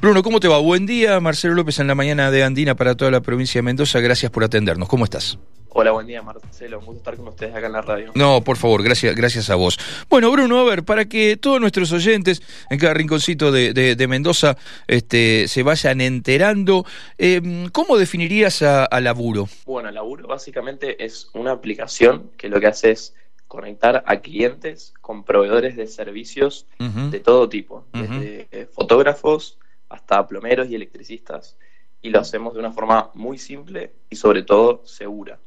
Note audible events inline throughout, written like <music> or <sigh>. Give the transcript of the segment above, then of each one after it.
Bruno, ¿cómo te va? Buen día, Marcelo López en la mañana de Andina para toda la provincia de Mendoza. Gracias por atendernos. ¿Cómo estás? Hola, buen día, Marcelo. Un gusto estar con ustedes acá en la radio. No, por favor, gracias, gracias a vos. Bueno, Bruno, a ver, para que todos nuestros oyentes en cada rinconcito de, Mendoza este, se vayan enterando, em, ¿cómo definirías a, Laburo? Bueno, Laburo básicamente es una aplicación que lo que hace es conectar a clientes con proveedores de servicios de todo tipo, desde fotógrafos, hasta plomeros y electricistas, y lo hacemos de una forma muy simple y sobre todo segura.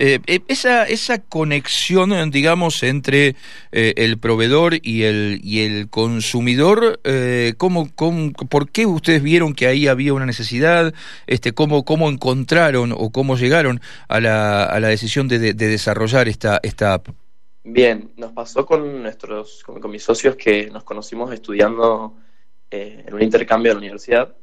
Eh, eh, esa, esa conexión, digamos, entre eh, el proveedor y el, y el consumidor, ¿cómo, por qué ustedes vieron que ahí había una necesidad? Este, ¿cómo, ¿Cómo encontraron o cómo llegaron a la, a la decisión de, de, desarrollar esta, esta app? Bien, nos pasó con nuestros, con mis socios que nos conocimos estudiando eh, en un intercambio a la universidad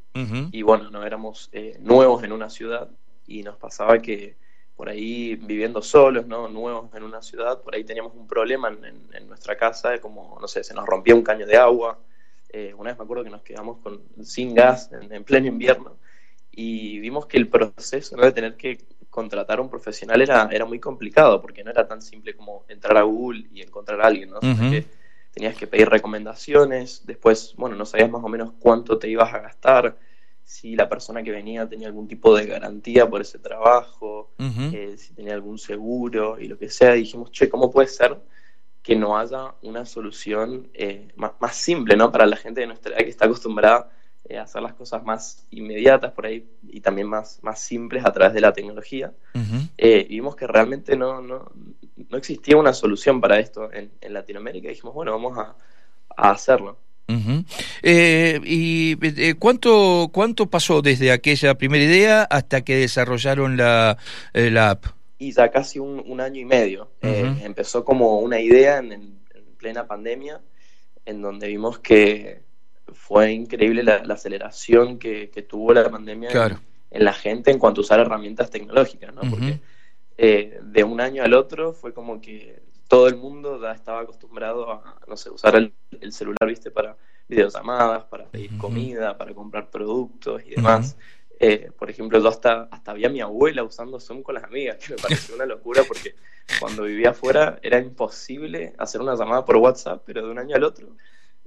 y bueno, no éramos eh, nuevos en una ciudad y nos pasaba que por ahí viviendo solos, ¿no? Nuevos en una ciudad, por ahí teníamos un problema en, nuestra casa, como, no sé, se nos rompía un caño de agua. Eh, una vez me acuerdo que nos quedamos con, sin gas en, pleno invierno y vimos que el proceso de tener que contratar a un profesional era, era muy complicado porque no era tan simple como entrar a Google y encontrar a alguien, ¿no? Tenías que pedir recomendaciones, después, bueno, no sabías más o menos cuánto te ibas a gastar, si la persona que venía tenía algún tipo de garantía por ese trabajo, eh, si tenía algún seguro y lo que sea, dijimos, che, ¿cómo puede ser que no haya una solución eh, más, más, simple, ¿no? Para la gente de nuestra edad que está acostumbrada eh, hacer las cosas más inmediatas por ahí y también más, más simples a través de la tecnología. Eh, vimos que realmente no, no, no, existía una solución para esto en, en Latinoamérica y dijimos, bueno, vamos a, a hacerlo. Eh, ¿Y cuánto, cuánto pasó desde aquella primera idea hasta que desarrollaron la, la app? Y ya casi un, un año y medio. empezó como una idea en, en plena pandemia, en donde vimos que fue increíble la, aceleración que, tuvo la pandemia en, la gente en cuanto a usar herramientas tecnológicas, ¿no? Porque eh, de un año al otro fue como que todo el mundo ya estaba acostumbrado a, no sé, usar el, celular, ¿viste? Para videollamadas, para pedir comida, para comprar productos y demás. Eh, por ejemplo, yo hasta, hasta había mi abuela usando Zoom con las amigas, que me pareció una locura porque cuando vivía afuera era imposible hacer una llamada por WhatsApp, pero de un año al otro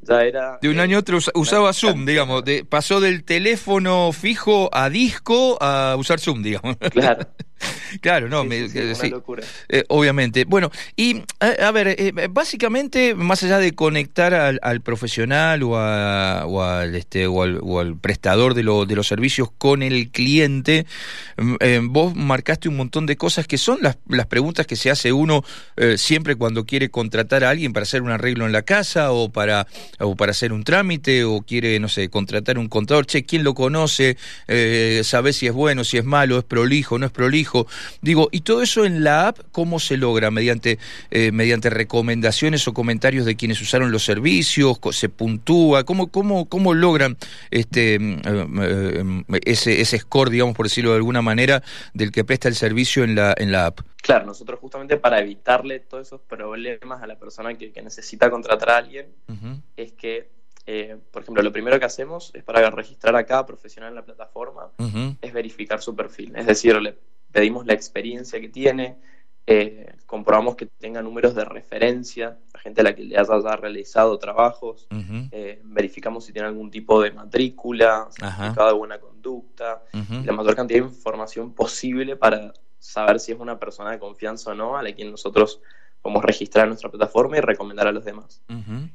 era... De un año a otro usaba Zoom, digamos, pasó del teléfono fijo a disco a usar Zoom, digamos. Claro. <laughs> Claro, no, me, eh, obviamente. Bueno, y a, ver, eh, básicamente, más allá de conectar al, profesional o, al, este, o al, prestador de, de, los servicios con el cliente, mm, eh, vos marcaste un montón de cosas que son las, las preguntas que se hace uno siempre cuando quiere contratar a alguien para hacer un arreglo en la casa o para, o para hacer un trámite o quiere, no sé, contratar un contador. Che, ¿quién lo conoce? Eh, ¿Sabés si es bueno, si es malo, es prolijo, no es prolijo? Digo, y todo eso en la app, ¿cómo se logra? ¿Mediante, eh, mediante recomendaciones o comentarios de quienes usaron los servicios? ¿Se puntúa? ¿Cómo, cómo, cómo logran este, mm, eh, mm, ese, ese score, digamos, por decirlo de alguna manera, del que presta el servicio en la, en la app? Claro, nosotros justamente para evitarle todos esos problemas a la persona que, necesita contratar a alguien, es que, eh, por ejemplo, lo primero que hacemos es para registrar a cada profesional en la plataforma, es verificar su perfil. Es decir, le pedimos la experiencia que tiene, eh, comprobamos que tenga números de referencia, la gente a la que le haya realizado trabajos, eh, verificamos si tiene algún tipo de matrícula, certificado de buena conducta, la mayor cantidad de información posible para saber si es una persona de confianza o no, a la quien nosotros podemos registrar en nuestra plataforma y recomendar a los demás.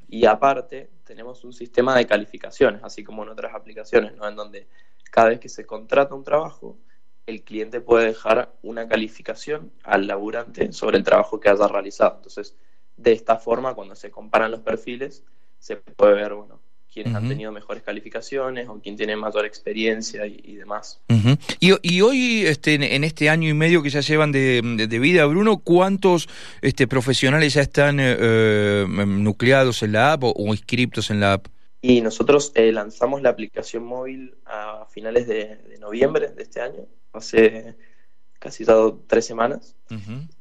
Y aparte, tenemos un sistema de calificaciones, así como en otras aplicaciones, ¿no? en donde cada vez que se contrata un trabajo, el cliente puede dejar una calificación al laburante sobre el trabajo que haya realizado. Entonces, de esta forma, cuando se comparan los perfiles, se puede ver, bueno, quienes han tenido mejores calificaciones o quién tiene mayor experiencia y, demás. y, hoy, este, en, este año y medio que ya llevan de, vida, Bruno, ¿cuántos este, profesionales ya están eh, eh, nucleados en la app o, inscriptos en la app? Y nosotros eh, lanzamos la aplicación móvil a finales de, noviembre de este año, hace casi tres semanas,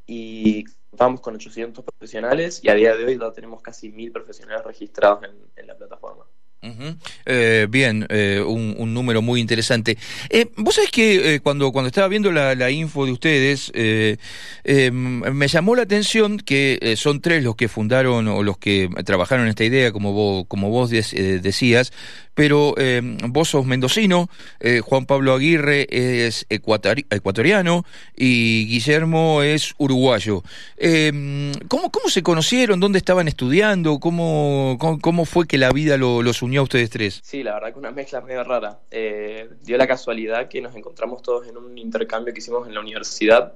y vamos con 800 profesionales y a día de hoy ya tenemos casi 1000 profesionales registrados en la plataforma. Eh, bien, eh, un, número muy interesante. Eh, Vos sabés que cuando, cuando estaba viendo la, info de ustedes, me llamó la atención que son tres los que fundaron o los que trabajaron esta idea, como vos, como vos decías, pero vos sos mendocino, Juan Pablo Aguirre es ecuatoriano y Guillermo es uruguayo. ¿cómo, ¿Cómo se conocieron? ¿Dónde estaban estudiando? ¿Cómo, cómo, fue que la vida los unió? A ustedes tres? Sí, la verdad que una mezcla medio rara. Eh, dio la casualidad que nos encontramos todos en un intercambio que hicimos en la universidad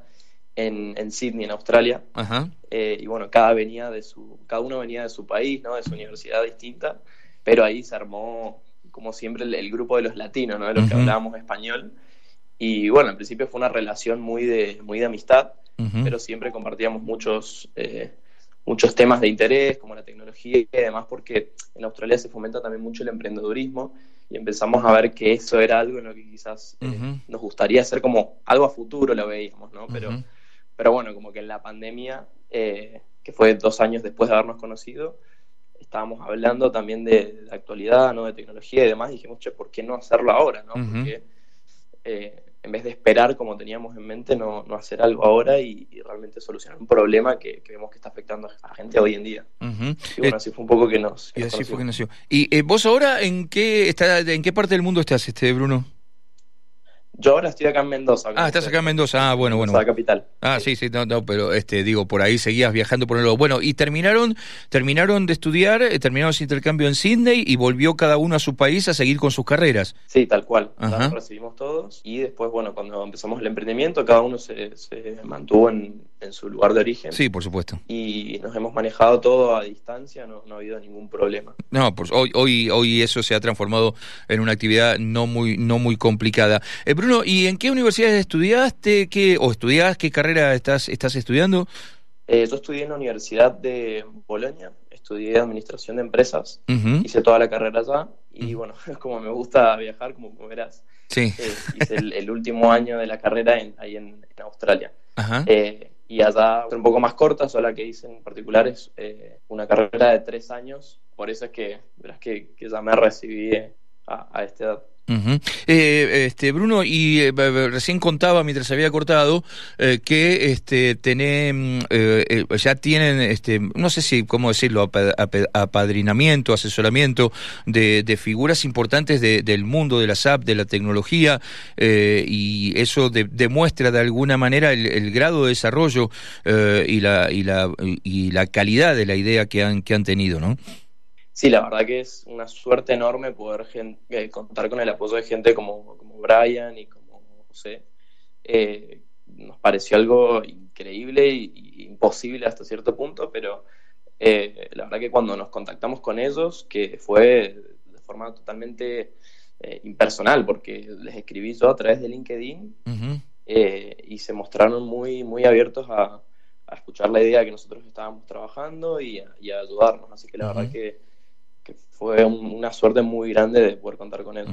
en, en Sydney, en Australia. Eh, y bueno, cada, venía de su, cada uno venía de su país, ¿no? de su universidad distinta, pero ahí se armó, como siempre, el, grupo de los latinos, ¿no? de los que hablábamos español. Y bueno, al principio fue una relación muy de, muy de amistad, pero siempre compartíamos muchos... Eh, muchos temas de interés, como la tecnología y demás, porque en Australia se fomenta también mucho el emprendedurismo y empezamos a ver que eso era algo en lo que quizás eh, nos gustaría hacer como algo a futuro, lo veíamos, ¿no? Pero, pero bueno, como que en la pandemia, eh, que fue dos años después de habernos conocido, estábamos hablando también de, actualidad, ¿no? De tecnología y demás, y dijimos, che, ¿por qué no hacerlo ahora, no? Porque eh, en vez de esperar como teníamos en mente, no, no hacer algo ahora y, realmente solucionar un problema que, vemos que está afectando a la gente hoy en día. Y bueno, así fue un poco que nos... y así fue que nació. ¿Y eh, vos ahora en qué, está, en qué parte del mundo estás, este Bruno? Yo ahora estoy acá en Mendoza. Ah, estás acá en Mendoza. Ah, bueno, bueno. la capital. Ah, sí, sí, no, no, pero este, digo, por ahí seguías viajando por el lado. Bueno, y terminaron, terminaron de estudiar, eh, terminaron ese intercambio en Sydney y volvió cada uno a su país a seguir con sus carreras. Sí, tal cual. Nos recibimos todos y después, bueno, cuando empezamos el emprendimiento, cada uno se, se mantuvo en, en, su lugar de origen. Sí, por supuesto. Y nos hemos manejado todo a distancia, no, no ha habido ningún problema. No, pues hoy, hoy, hoy eso se ha transformado en una actividad no muy, no muy complicada. Eh, Bruno, ¿y en qué universidad estudiaste? ¿Qué, ¿O estudiás? ¿Qué carrera estás, estás estudiando? Eh, yo estudié en la Universidad de Bolonia, estudié Administración de Empresas, hice toda la carrera allá y bueno, <laughs> como me gusta viajar, como, verás, sí. Eh, hice el, último año de la carrera ahí en, Australia. Eh, y allá un poco más corta, solo la que hice en particular es una carrera de tres años, por eso es que verás que, que ya me recibí a, a esta edad. Eh, este Bruno y eh, recién contaba mientras había cortado eh, que este mm, ya tienen este no sé si cómo decirlo apadrinamiento asesoramiento de, figuras importantes del mundo de la SAP de la tecnología y eso demuestra de alguna manera el, grado de desarrollo y la y la y la calidad de la idea que han que han tenido no sí, la verdad que es una suerte enorme poder eh, contar con el apoyo de gente como, como Brian y como José. Eh, nos pareció algo increíble e imposible hasta cierto punto, pero eh, la verdad que cuando nos contactamos con ellos, que fue de forma totalmente impersonal, porque les escribí yo a través de LinkedIn y se mostraron muy, muy abiertos a, escuchar la idea que nosotros estábamos trabajando y a, ayudarnos. Así que la verdad que fue una suerte muy grande de poder contar con él.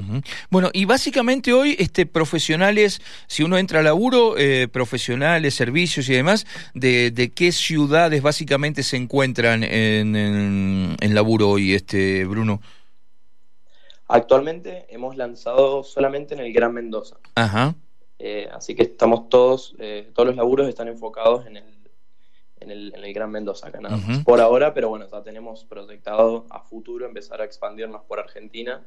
Bueno, y básicamente hoy, este, profesionales, si uno entra a laburo, eh, profesionales, servicios y demás, de, qué ciudades básicamente se encuentran en, en, laburo hoy, este, Bruno? Actualmente hemos lanzado solamente en el Gran Mendoza. Ajá. Eh, así que estamos todos, eh, todos los laburos están enfocados en el en el, Gran Mendoza, acá por ahora, pero bueno, ya tenemos proyectado a futuro empezar a expandirnos por Argentina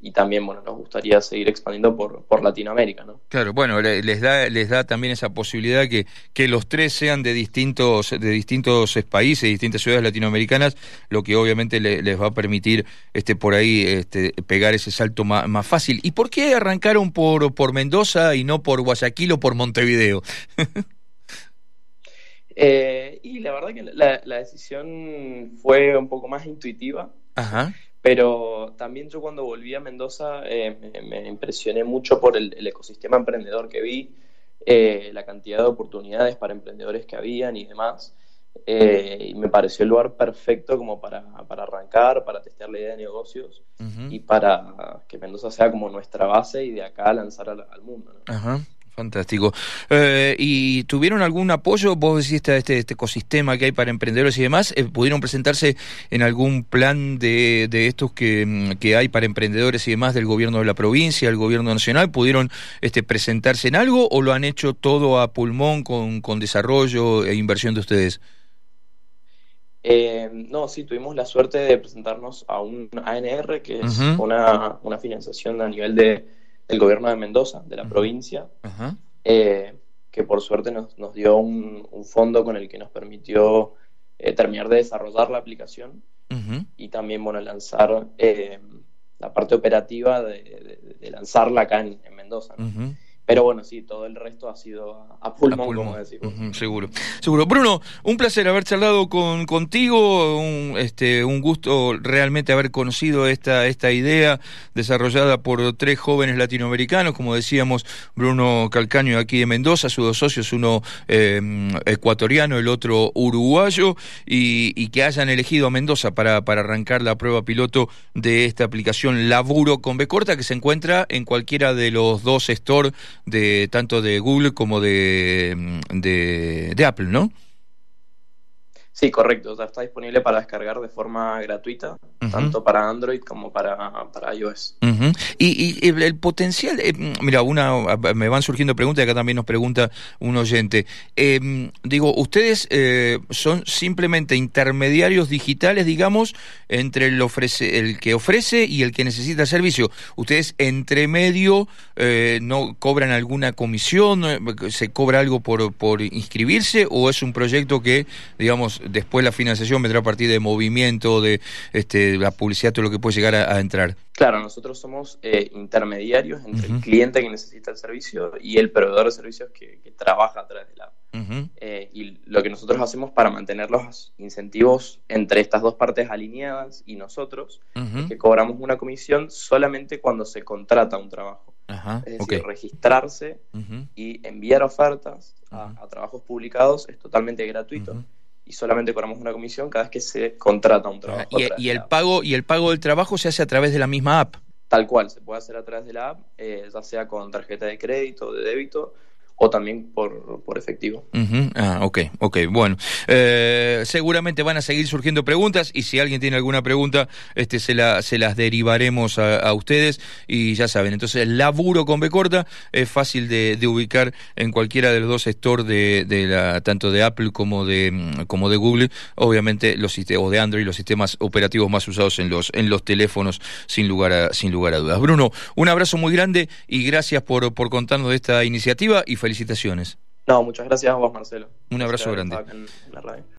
y también, bueno, nos gustaría seguir expandiendo por, por Latinoamérica, ¿no? Claro, bueno, les da, les da también esa posibilidad que, que los tres sean de distintos, de distintos países, distintas ciudades latinoamericanas, lo que obviamente les va a permitir este, por ahí este, pegar ese salto más, más fácil. ¿Y por qué arrancaron por, por Mendoza y no por Guayaquil o por Montevideo? <laughs> Eh, y la verdad que la, decisión fue un poco más intuitiva. Pero también yo cuando volví a Mendoza eh, me, impresioné mucho por el, ecosistema emprendedor que vi, eh, la cantidad de oportunidades para emprendedores que habían y demás. y me pareció el lugar perfecto como para, arrancar, para testear la idea de negocios y para que Mendoza sea como nuestra base y de acá lanzar al, mundo. Ajá Fantástico. Eh, ¿Y tuvieron algún apoyo? Vos decís este, este ecosistema que hay para emprendedores y demás. Eh, ¿Pudieron presentarse en algún plan de, de estos que, mm, que, hay para emprendedores y demás del gobierno de la provincia, del gobierno nacional? ¿Pudieron este, presentarse en algo o lo han hecho todo a pulmón con, con desarrollo e inversión de ustedes? Eh, no, sí, tuvimos la suerte de presentarnos a un ANR, que es una, una financiación a nivel de el gobierno de Mendoza, de la provincia, eh, que por suerte nos, dio un, fondo con el que nos permitió eh, terminar de desarrollar la aplicación y también bueno, lanzar eh, la parte operativa de, lanzarla acá en, Mendoza. Pero bueno, sí, todo el resto ha sido a, pulmón, como decimos. seguro, seguro. Bruno, un placer haber charlado con, contigo, un, este, un gusto realmente haber conocido esta, esta idea desarrollada por tres jóvenes latinoamericanos, como decíamos, Bruno Calcaño aquí de Mendoza, sus dos socios, uno em, ecuatoriano, el otro uruguayo, y, que hayan elegido a Mendoza para, para arrancar la prueba piloto de esta aplicación Laburo con B corta, que se encuentra en cualquiera de los dos stores de tanto de Google como de, de, Apple, ¿no? Sí, correcto. O está disponible para descargar de forma gratuita, tanto para Android como para, para iOS. y, y, el potencial, eh, mira, una me van surgiendo preguntas, y acá también nos pregunta un oyente. Em, digo, ustedes eh, son simplemente intermediarios digitales, digamos, entre el, ofrece, el que ofrece y el que necesita el servicio. Ustedes entre medio eh, no cobran alguna comisión, se cobra algo por, por inscribirse o es un proyecto que, digamos, después la financiación vendrá a partir de movimiento, de este, la publicidad, todo lo que puede llegar a, entrar. Claro, nosotros somos eh, intermediarios entre el cliente que necesita el servicio y el proveedor de servicios que, trabaja a través de la app. Eh, y lo que nosotros hacemos para mantener los incentivos entre estas dos partes alineadas y nosotros es que cobramos una comisión solamente cuando se contrata un trabajo. es decir, registrarse y enviar ofertas a, trabajos publicados es totalmente gratuito y solamente cobramos una comisión cada vez que se contrata un trabajo. y, el pago y el pago del trabajo se hace a través de la misma app. Tal cual, se puede hacer a través de la app, eh, ya sea con tarjeta de crédito, de débito o también por, por efectivo. Ah, ok, ok, bueno. Eh, seguramente van a seguir surgiendo preguntas y si alguien tiene alguna pregunta, este se, la, se las derivaremos a, ustedes y ya saben, entonces el laburo con B corta es fácil de, de ubicar en cualquiera de los dos stores de, de tanto de Apple como de, como de Google, obviamente los o de Android, los sistemas operativos más usados en los, en los teléfonos, sin lugar a, sin lugar a dudas. Bruno, un abrazo muy grande y gracias por, por contarnos de esta iniciativa y felicitaciones. No, muchas gracias a vos, Marcelo. Un abrazo grande.